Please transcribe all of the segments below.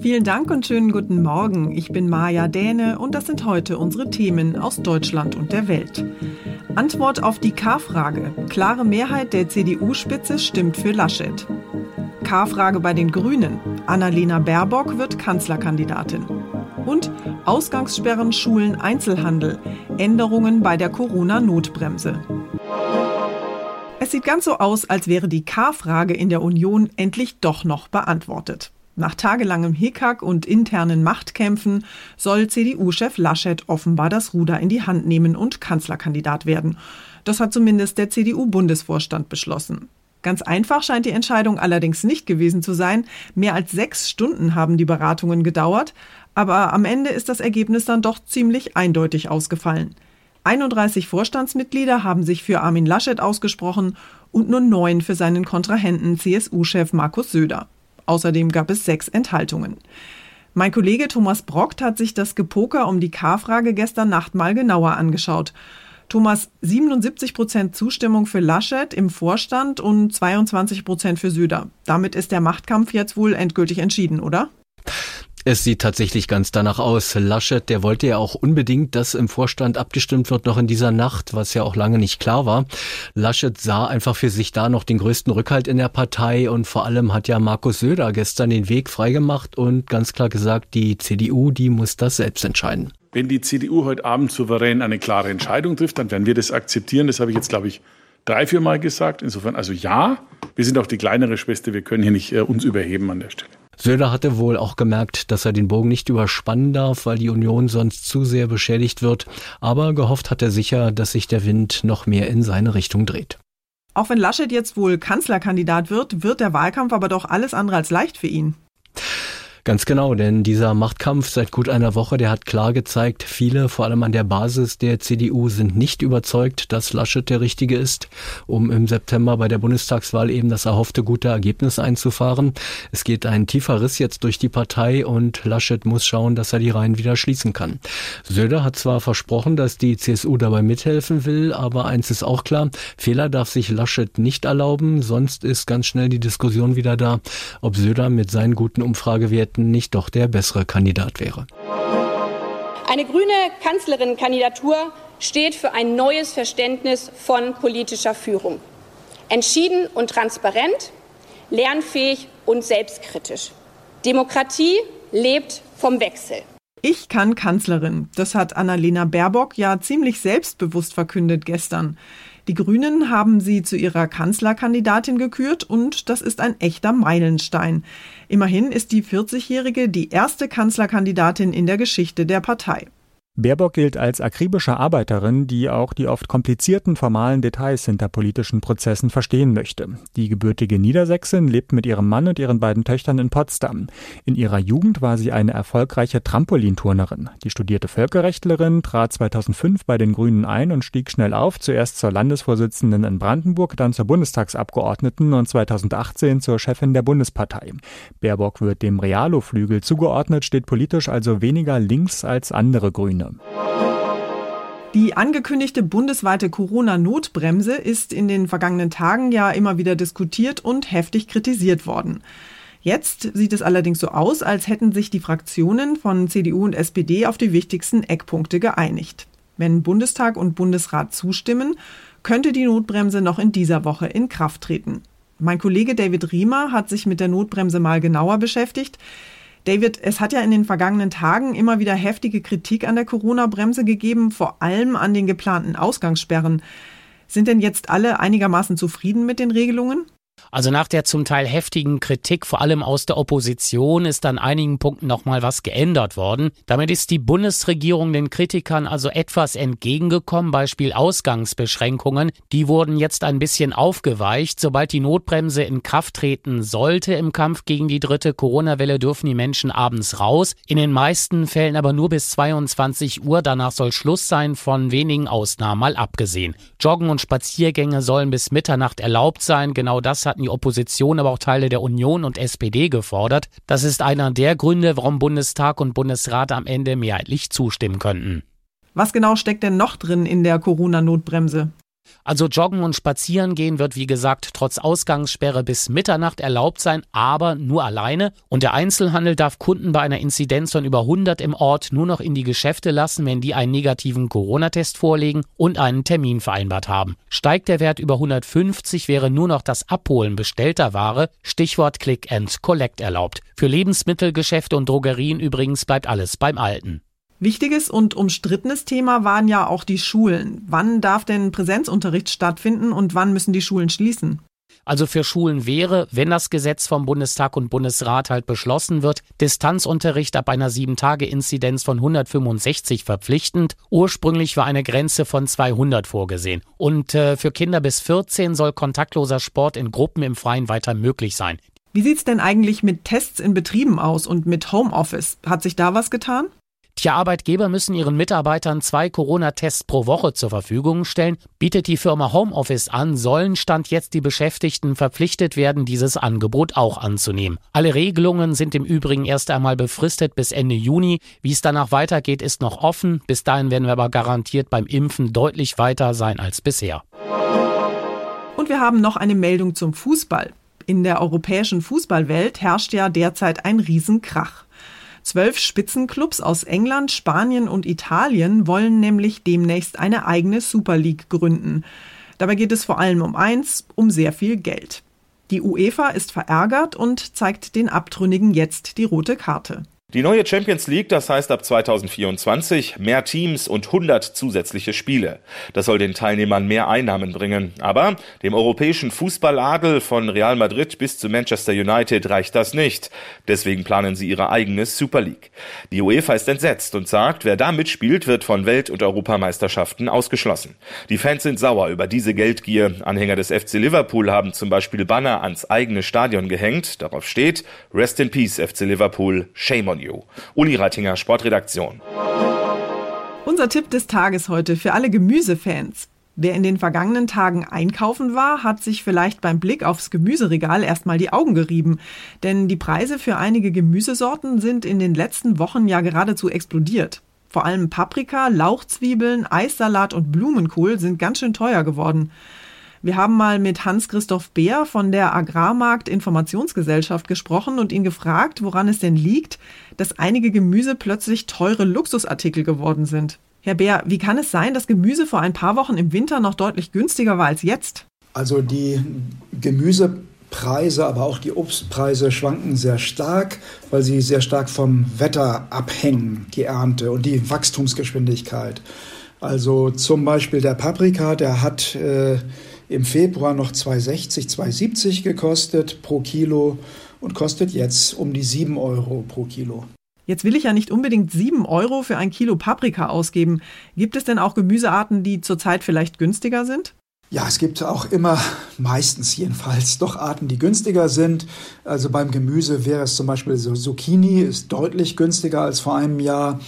Vielen Dank und schönen guten Morgen. Ich bin Maja Däne und das sind heute unsere Themen aus Deutschland und der Welt. Antwort auf die K-Frage. Klare Mehrheit der CDU-Spitze stimmt für Laschet. K-Frage bei den Grünen. Annalena Baerbock wird Kanzlerkandidatin. Und Ausgangssperren, Schulen, Einzelhandel. Änderungen bei der Corona-Notbremse. Es sieht ganz so aus, als wäre die K-Frage in der Union endlich doch noch beantwortet. Nach tagelangem Hickhack und internen Machtkämpfen soll CDU-Chef Laschet offenbar das Ruder in die Hand nehmen und Kanzlerkandidat werden. Das hat zumindest der CDU-Bundesvorstand beschlossen. Ganz einfach scheint die Entscheidung allerdings nicht gewesen zu sein. Mehr als sechs Stunden haben die Beratungen gedauert, aber am Ende ist das Ergebnis dann doch ziemlich eindeutig ausgefallen. 31 Vorstandsmitglieder haben sich für Armin Laschet ausgesprochen und nur neun für seinen Kontrahenten CSU-Chef Markus Söder. Außerdem gab es sechs Enthaltungen. Mein Kollege Thomas Brockt hat sich das Gepoker um die K-Frage gestern Nacht mal genauer angeschaut. Thomas, 77 Prozent Zustimmung für Laschet im Vorstand und 22 Prozent für Söder. Damit ist der Machtkampf jetzt wohl endgültig entschieden, oder? Es sieht tatsächlich ganz danach aus. Laschet, der wollte ja auch unbedingt, dass im Vorstand abgestimmt wird noch in dieser Nacht, was ja auch lange nicht klar war. Laschet sah einfach für sich da noch den größten Rückhalt in der Partei und vor allem hat ja Markus Söder gestern den Weg freigemacht und ganz klar gesagt, die CDU, die muss das selbst entscheiden. Wenn die CDU heute Abend souverän eine klare Entscheidung trifft, dann werden wir das akzeptieren. Das habe ich jetzt, glaube ich, drei, vier Mal gesagt. Insofern, also ja, wir sind auch die kleinere Schwester, wir können hier nicht äh, uns überheben an der Stelle. Söder hatte wohl auch gemerkt, dass er den Bogen nicht überspannen darf, weil die Union sonst zu sehr beschädigt wird. Aber gehofft hat er sicher, dass sich der Wind noch mehr in seine Richtung dreht. Auch wenn Laschet jetzt wohl Kanzlerkandidat wird, wird der Wahlkampf aber doch alles andere als leicht für ihn. Ganz genau, denn dieser Machtkampf seit gut einer Woche, der hat klar gezeigt, viele, vor allem an der Basis der CDU, sind nicht überzeugt, dass Laschet der Richtige ist, um im September bei der Bundestagswahl eben das erhoffte gute Ergebnis einzufahren. Es geht ein tiefer Riss jetzt durch die Partei und Laschet muss schauen, dass er die Reihen wieder schließen kann. Söder hat zwar versprochen, dass die CSU dabei mithelfen will, aber eins ist auch klar, Fehler darf sich Laschet nicht erlauben, sonst ist ganz schnell die Diskussion wieder da, ob Söder mit seinen guten Umfragewerten Zeiten nicht doch der bessere Kandidat wäre. Eine grüne Kanzlerinnenkandidatur steht für ein neues Verständnis von politischer Führung. Entschieden und transparent, lernfähig und selbstkritisch. Demokratie lebt vom Wechsel. Ich kann Kanzlerin. Das hat Annalena Baerbock ja ziemlich selbstbewusst verkündet gestern. Die Grünen haben sie zu ihrer Kanzlerkandidatin gekürt und das ist ein echter Meilenstein. Immerhin ist die 40-Jährige die erste Kanzlerkandidatin in der Geschichte der Partei. Baerbock gilt als akribische Arbeiterin, die auch die oft komplizierten formalen Details hinter politischen Prozessen verstehen möchte. Die gebürtige Niedersächsin lebt mit ihrem Mann und ihren beiden Töchtern in Potsdam. In ihrer Jugend war sie eine erfolgreiche Trampolinturnerin. Die studierte Völkerrechtlerin trat 2005 bei den Grünen ein und stieg schnell auf, zuerst zur Landesvorsitzenden in Brandenburg, dann zur Bundestagsabgeordneten und 2018 zur Chefin der Bundespartei. Baerbock wird dem Realo-Flügel zugeordnet, steht politisch also weniger links als andere Grüne. Ukraine. Die angekündigte bundesweite Corona-Notbremse ist in den vergangenen Tagen ja immer wieder diskutiert und heftig kritisiert worden. Jetzt sieht es allerdings so aus, als hätten sich die Fraktionen von CDU und SPD auf die wichtigsten Eckpunkte geeinigt. Wenn Bundestag und Bundesrat zustimmen, könnte die Notbremse noch in dieser Woche in Kraft treten. Mein Kollege David Riemer hat sich mit der Notbremse mal genauer beschäftigt. David, es hat ja in den vergangenen Tagen immer wieder heftige Kritik an der Corona-Bremse gegeben, vor allem an den geplanten Ausgangssperren. Sind denn jetzt alle einigermaßen zufrieden mit den Regelungen? Also nach der zum Teil heftigen Kritik, vor allem aus der Opposition, ist an einigen Punkten nochmal was geändert worden. Damit ist die Bundesregierung den Kritikern also etwas entgegengekommen. Beispiel Ausgangsbeschränkungen. Die wurden jetzt ein bisschen aufgeweicht. Sobald die Notbremse in Kraft treten sollte im Kampf gegen die dritte Corona-Welle, dürfen die Menschen abends raus. In den meisten Fällen aber nur bis 22 Uhr. Danach soll Schluss sein, von wenigen Ausnahmen mal abgesehen. Joggen und Spaziergänge sollen bis Mitternacht erlaubt sein. Genau das hatten die Opposition, aber auch Teile der Union und SPD gefordert. Das ist einer der Gründe, warum Bundestag und Bundesrat am Ende mehrheitlich zustimmen könnten. Was genau steckt denn noch drin in der Corona-Notbremse? Also Joggen und Spazieren gehen wird wie gesagt trotz Ausgangssperre bis Mitternacht erlaubt sein, aber nur alleine. Und der Einzelhandel darf Kunden bei einer Inzidenz von über 100 im Ort nur noch in die Geschäfte lassen, wenn die einen negativen Corona-Test vorlegen und einen Termin vereinbart haben. Steigt der Wert über 150, wäre nur noch das Abholen bestellter Ware, Stichwort Click and Collect erlaubt. Für Lebensmittelgeschäfte und Drogerien übrigens bleibt alles beim Alten. Wichtiges und umstrittenes Thema waren ja auch die Schulen. Wann darf denn Präsenzunterricht stattfinden und wann müssen die Schulen schließen? Also für Schulen wäre, wenn das Gesetz vom Bundestag und Bundesrat halt beschlossen wird, Distanzunterricht ab einer 7-Tage-Inzidenz von 165 verpflichtend. Ursprünglich war eine Grenze von 200 vorgesehen. Und äh, für Kinder bis 14 soll kontaktloser Sport in Gruppen im Freien weiter möglich sein. Wie sieht's denn eigentlich mit Tests in Betrieben aus und mit Homeoffice? Hat sich da was getan? Tja, Arbeitgeber müssen ihren Mitarbeitern zwei Corona-Tests pro Woche zur Verfügung stellen. Bietet die Firma Homeoffice an, sollen Stand jetzt die Beschäftigten verpflichtet werden, dieses Angebot auch anzunehmen. Alle Regelungen sind im Übrigen erst einmal befristet bis Ende Juni. Wie es danach weitergeht, ist noch offen. Bis dahin werden wir aber garantiert beim Impfen deutlich weiter sein als bisher. Und wir haben noch eine Meldung zum Fußball. In der europäischen Fußballwelt herrscht ja derzeit ein Riesenkrach. Zwölf Spitzenclubs aus England, Spanien und Italien wollen nämlich demnächst eine eigene Super League gründen. Dabei geht es vor allem um eins, um sehr viel Geld. Die UEFA ist verärgert und zeigt den Abtrünnigen jetzt die rote Karte. Die neue Champions League, das heißt ab 2024 mehr Teams und 100 zusätzliche Spiele. Das soll den Teilnehmern mehr Einnahmen bringen. Aber dem europäischen Fußballadel von Real Madrid bis zu Manchester United reicht das nicht. Deswegen planen sie ihre eigene Super League. Die UEFA ist entsetzt und sagt, wer da mitspielt, wird von Welt- und Europameisterschaften ausgeschlossen. Die Fans sind sauer über diese Geldgier. Anhänger des FC Liverpool haben zum Beispiel Banner ans eigene Stadion gehängt. Darauf steht Rest in Peace FC Liverpool, Shame on you. Radio. Uli Reitinger, Sportredaktion. Unser Tipp des Tages heute für alle Gemüsefans. Wer in den vergangenen Tagen einkaufen war, hat sich vielleicht beim Blick aufs Gemüseregal erstmal die Augen gerieben. Denn die Preise für einige Gemüsesorten sind in den letzten Wochen ja geradezu explodiert. Vor allem Paprika, Lauchzwiebeln, Eissalat und Blumenkohl sind ganz schön teuer geworden. Wir haben mal mit Hans-Christoph Beer von der Agrarmarkt Informationsgesellschaft gesprochen und ihn gefragt, woran es denn liegt, dass einige Gemüse plötzlich teure Luxusartikel geworden sind. Herr Beer, wie kann es sein, dass Gemüse vor ein paar Wochen im Winter noch deutlich günstiger war als jetzt? Also die Gemüse Preise, aber auch die Obstpreise schwanken sehr stark, weil sie sehr stark vom Wetter abhängen, die Ernte und die Wachstumsgeschwindigkeit. Also zum Beispiel der Paprika, der hat äh, im Februar noch 2,60, 2,70 gekostet pro Kilo und kostet jetzt um die 7 Euro pro Kilo. Jetzt will ich ja nicht unbedingt 7 Euro für ein Kilo Paprika ausgeben. Gibt es denn auch Gemüsearten, die zurzeit vielleicht günstiger sind? Ja, es gibt auch immer, meistens jedenfalls, doch Arten, die günstiger sind. Also beim Gemüse wäre es zum Beispiel so Zucchini, ist deutlich günstiger als vor einem Jahr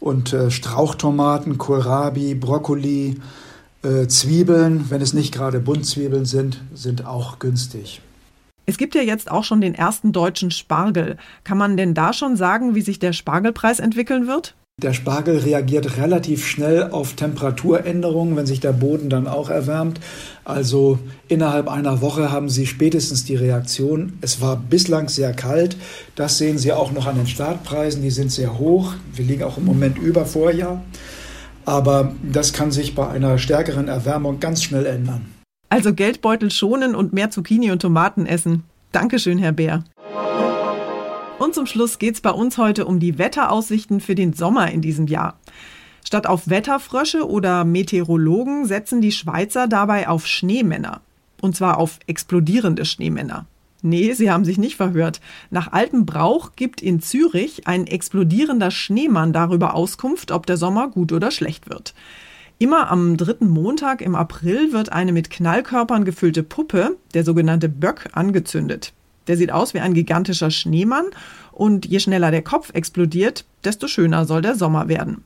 und äh, Strauchtomaten, Kohlrabi, Brokkoli, äh, Zwiebeln, wenn es nicht gerade Buntzwiebeln sind, sind auch günstig. Es gibt ja jetzt auch schon den ersten deutschen Spargel. Kann man denn da schon sagen, wie sich der Spargelpreis entwickeln wird? Der Spargel reagiert relativ schnell auf Temperaturänderungen, wenn sich der Boden dann auch erwärmt. Also innerhalb einer Woche haben Sie spätestens die Reaktion. Es war bislang sehr kalt. Das sehen Sie auch noch an den Startpreisen. Die sind sehr hoch. Wir liegen auch im Moment über Vorjahr. Aber das kann sich bei einer stärkeren Erwärmung ganz schnell ändern. Also Geldbeutel schonen und mehr Zucchini und Tomaten essen. Dankeschön, Herr Bär. Und zum Schluss geht es bei uns heute um die Wetteraussichten für den Sommer in diesem Jahr. Statt auf Wetterfrösche oder Meteorologen setzen die Schweizer dabei auf Schneemänner. Und zwar auf explodierende Schneemänner. Nee, sie haben sich nicht verhört. Nach altem Brauch gibt in Zürich ein explodierender Schneemann darüber Auskunft, ob der Sommer gut oder schlecht wird. Immer am dritten Montag im April wird eine mit Knallkörpern gefüllte Puppe, der sogenannte Böck, angezündet. Der sieht aus wie ein gigantischer Schneemann und je schneller der Kopf explodiert, desto schöner soll der Sommer werden.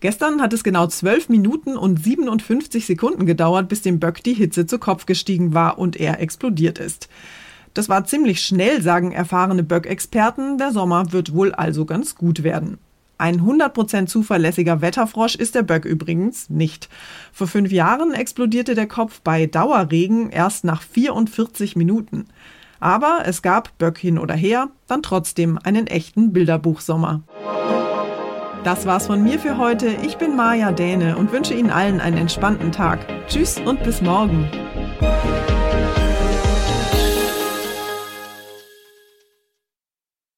Gestern hat es genau 12 Minuten und 57 Sekunden gedauert, bis dem Böck die Hitze zu Kopf gestiegen war und er explodiert ist. Das war ziemlich schnell, sagen erfahrene Böck-Experten. Der Sommer wird wohl also ganz gut werden. Ein 100% zuverlässiger Wetterfrosch ist der Böck übrigens nicht. Vor fünf Jahren explodierte der Kopf bei Dauerregen erst nach 44 Minuten. Aber es gab, Böck hin oder her, dann trotzdem einen echten Bilderbuchsommer. Das war's von mir für heute. Ich bin Maja Däne und wünsche Ihnen allen einen entspannten Tag. Tschüss und bis morgen.